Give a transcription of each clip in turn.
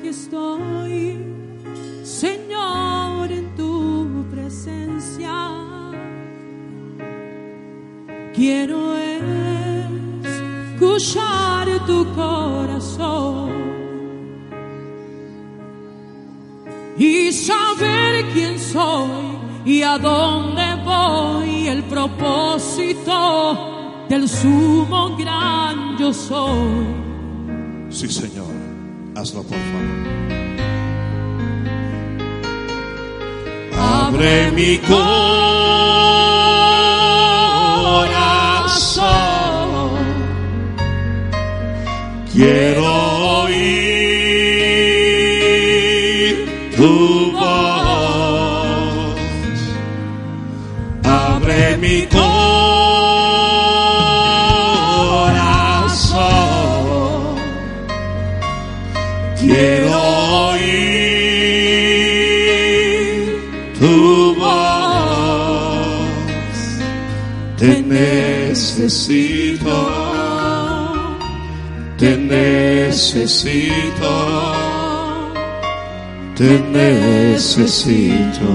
aquí estoy, Señor, en tu presencia. Quiero escuchar tu corazón y saber quién soy y a dónde voy, el propósito del sumo gran yo soy. Sí, Señor. Hazlo, por favor. Abre mi corazón. Quiero oír tu voz. Abre mi corazón. Quiero oír tu voz. Te necesito. Te necesito. Te necesito.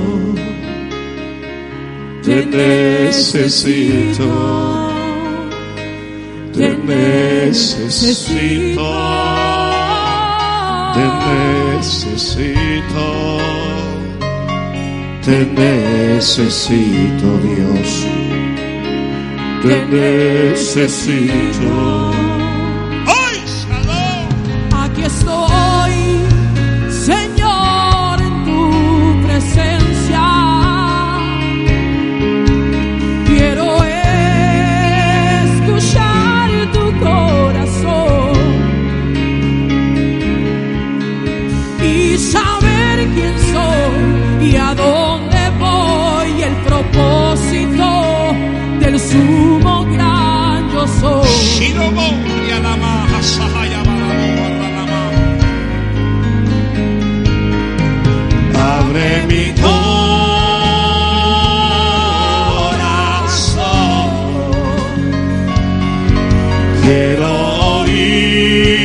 Te necesito. Te necesito. Te necesito. Te necesito, Dios. Te necesito. Sumo gran yo soy. Abre mi corazón. Quiero oír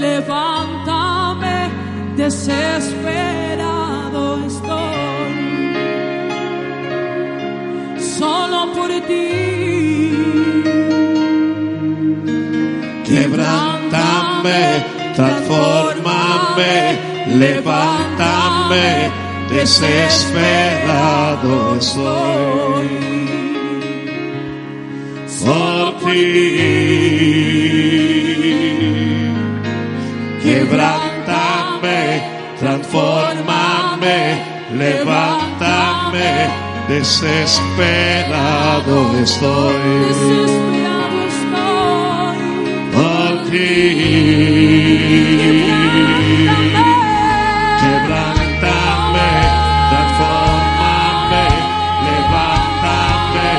levántame, desesperado estoy. Solo por ti. Quebrántame, transfórmame, levántame, desesperado estoy. Por ti, quebrántame, transfórmame, levántame, desesperado estoy. Desesperado estoy. Por ti. Quebrántame, transfórmame, levántame,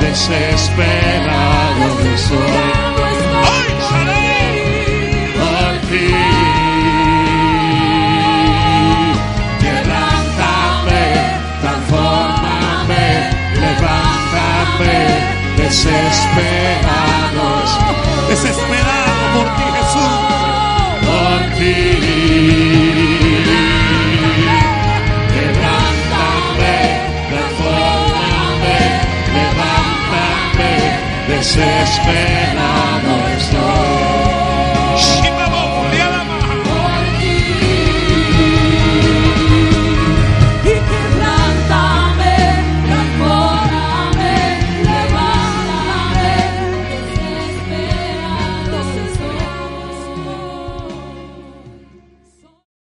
desesperado soy. Levántame, desesperado soy. Desesperado por ti, Jesús. por ti. Levántame, transfórmame, levántame, desesperado